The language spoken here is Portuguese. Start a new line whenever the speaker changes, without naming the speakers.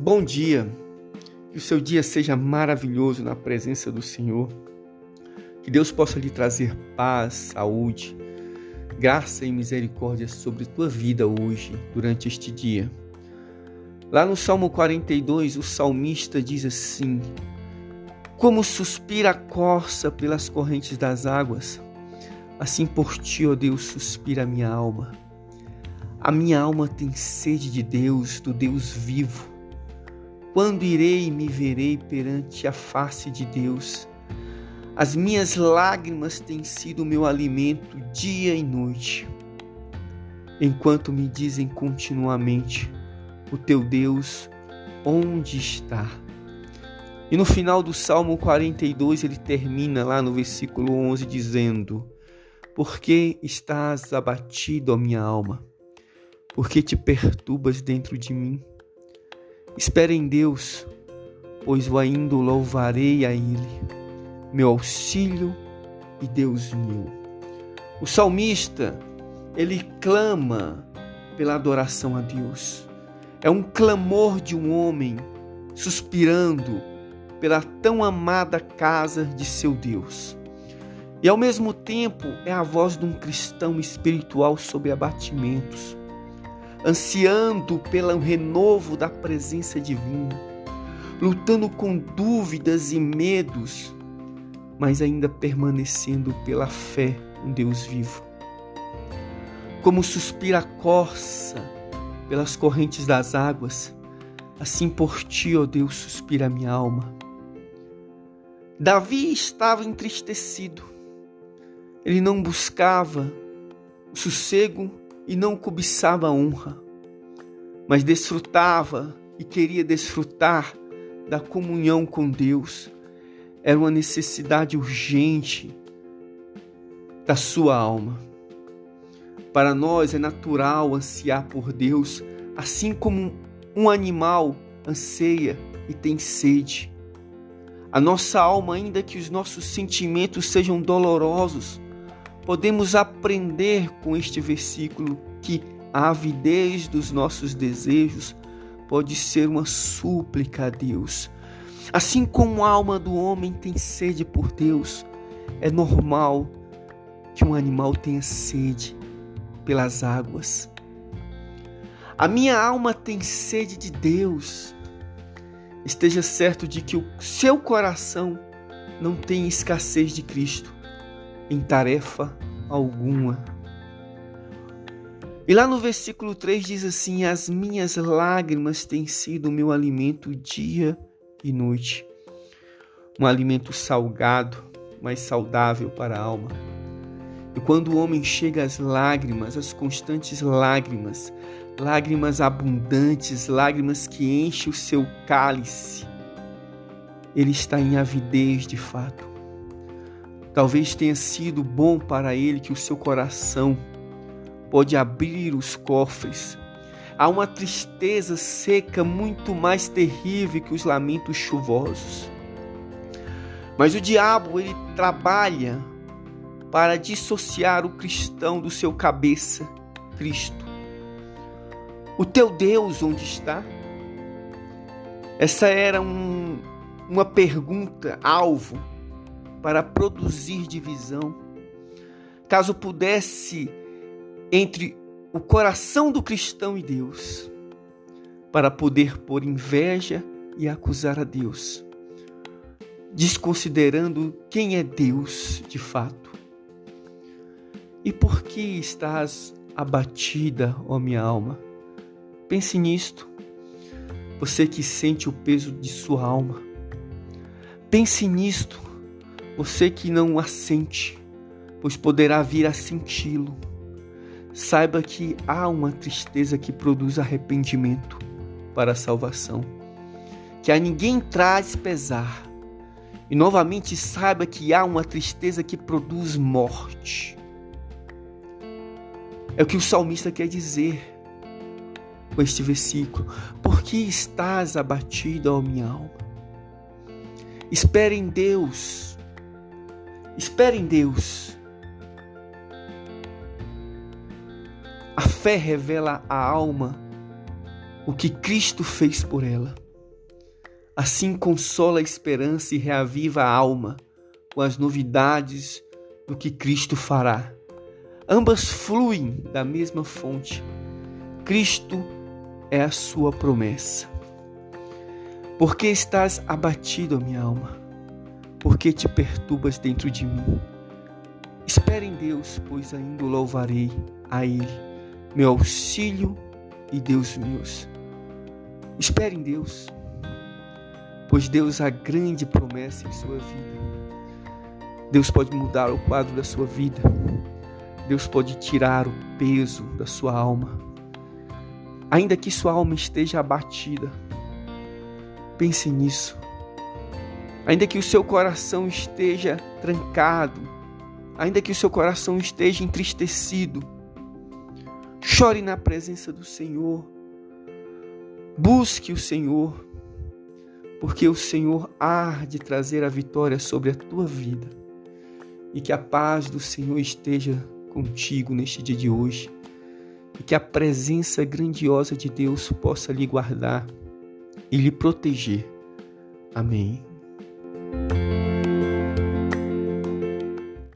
bom dia. Que o seu dia seja maravilhoso na presença do Senhor. Que Deus possa lhe trazer paz, saúde, graça e misericórdia sobre tua vida hoje, durante este dia. Lá no Salmo 42, o salmista diz assim: Como suspira a corça pelas correntes das águas, assim por ti, ó Deus, suspira a minha alma. A minha alma tem sede de Deus, do Deus vivo. Quando irei e me verei perante a face de Deus? As minhas lágrimas têm sido meu alimento dia e noite, enquanto me dizem continuamente: O teu Deus, onde está? E no final do Salmo 42, ele termina lá no versículo 11 dizendo: Por que estás abatido, ó minha alma? Por que te perturbas dentro de mim? Espera em Deus, pois o ainda louvarei a Ele, meu auxílio e Deus meu. O salmista, ele clama pela adoração a Deus. É um clamor de um homem suspirando pela tão amada casa de seu Deus. E ao mesmo tempo é a voz de um cristão espiritual sobre abatimentos ansiando pelo renovo da presença divina, lutando com dúvidas e medos, mas ainda permanecendo pela fé em Deus vivo. Como suspira a corça pelas correntes das águas, assim por ti, ó Deus, suspira a minha alma. Davi estava entristecido. Ele não buscava o sossego e não cobiçava a honra, mas desfrutava e queria desfrutar da comunhão com Deus. Era uma necessidade urgente da sua alma. Para nós é natural ansiar por Deus, assim como um animal anseia e tem sede. A nossa alma, ainda que os nossos sentimentos sejam dolorosos, podemos aprender com este versículo que a avidez dos nossos desejos pode ser uma súplica a Deus. Assim como a alma do homem tem sede por Deus, é normal que um animal tenha sede pelas águas. A minha alma tem sede de Deus. Esteja certo de que o seu coração não tem escassez de Cristo em tarefa alguma. E lá no versículo 3 diz assim: As minhas lágrimas têm sido o meu alimento dia e noite. Um alimento salgado, mas saudável para a alma. E quando o homem chega às lágrimas, às constantes lágrimas, lágrimas abundantes, lágrimas que enchem o seu cálice, ele está em avidez de fato. Talvez tenha sido bom para ele que o seu coração pode abrir os cofres. Há uma tristeza seca muito mais terrível que os lamentos chuvosos. Mas o diabo ele trabalha para dissociar o cristão do seu cabeça, Cristo. O teu Deus onde está? Essa era um, uma pergunta alvo para produzir divisão. Caso pudesse entre o coração do cristão e Deus, para poder pôr inveja e acusar a Deus, desconsiderando quem é Deus de fato. E por que estás abatida, ó minha alma? Pense nisto. Você que sente o peso de sua alma. Pense nisto você que não a sente, pois poderá vir a senti-lo. Saiba que há uma tristeza que produz arrependimento para a salvação, que a ninguém traz pesar. E novamente saiba que há uma tristeza que produz morte. É o que o salmista quer dizer com este versículo. Por que estás abatida, ó minha alma? Espere em Deus Espere em Deus. A fé revela à alma o que Cristo fez por ela. Assim consola a esperança e reaviva a alma com as novidades do que Cristo fará. Ambas fluem da mesma fonte. Cristo é a sua promessa. Por que estás abatido, minha alma? Por que te perturbas dentro de mim? Espere em Deus, pois ainda louvarei a Ele, meu auxílio e Deus meus. Espere em Deus, pois Deus há grande promessa em sua vida. Deus pode mudar o quadro da sua vida. Deus pode tirar o peso da sua alma. Ainda que sua alma esteja abatida, pense nisso. Ainda que o seu coração esteja trancado, ainda que o seu coração esteja entristecido, chore na presença do Senhor. Busque o Senhor, porque o Senhor há de trazer a vitória sobre a tua vida. E que a paz do Senhor esteja contigo neste dia de hoje. E que a presença grandiosa de Deus possa lhe guardar e lhe proteger. Amém. Bye.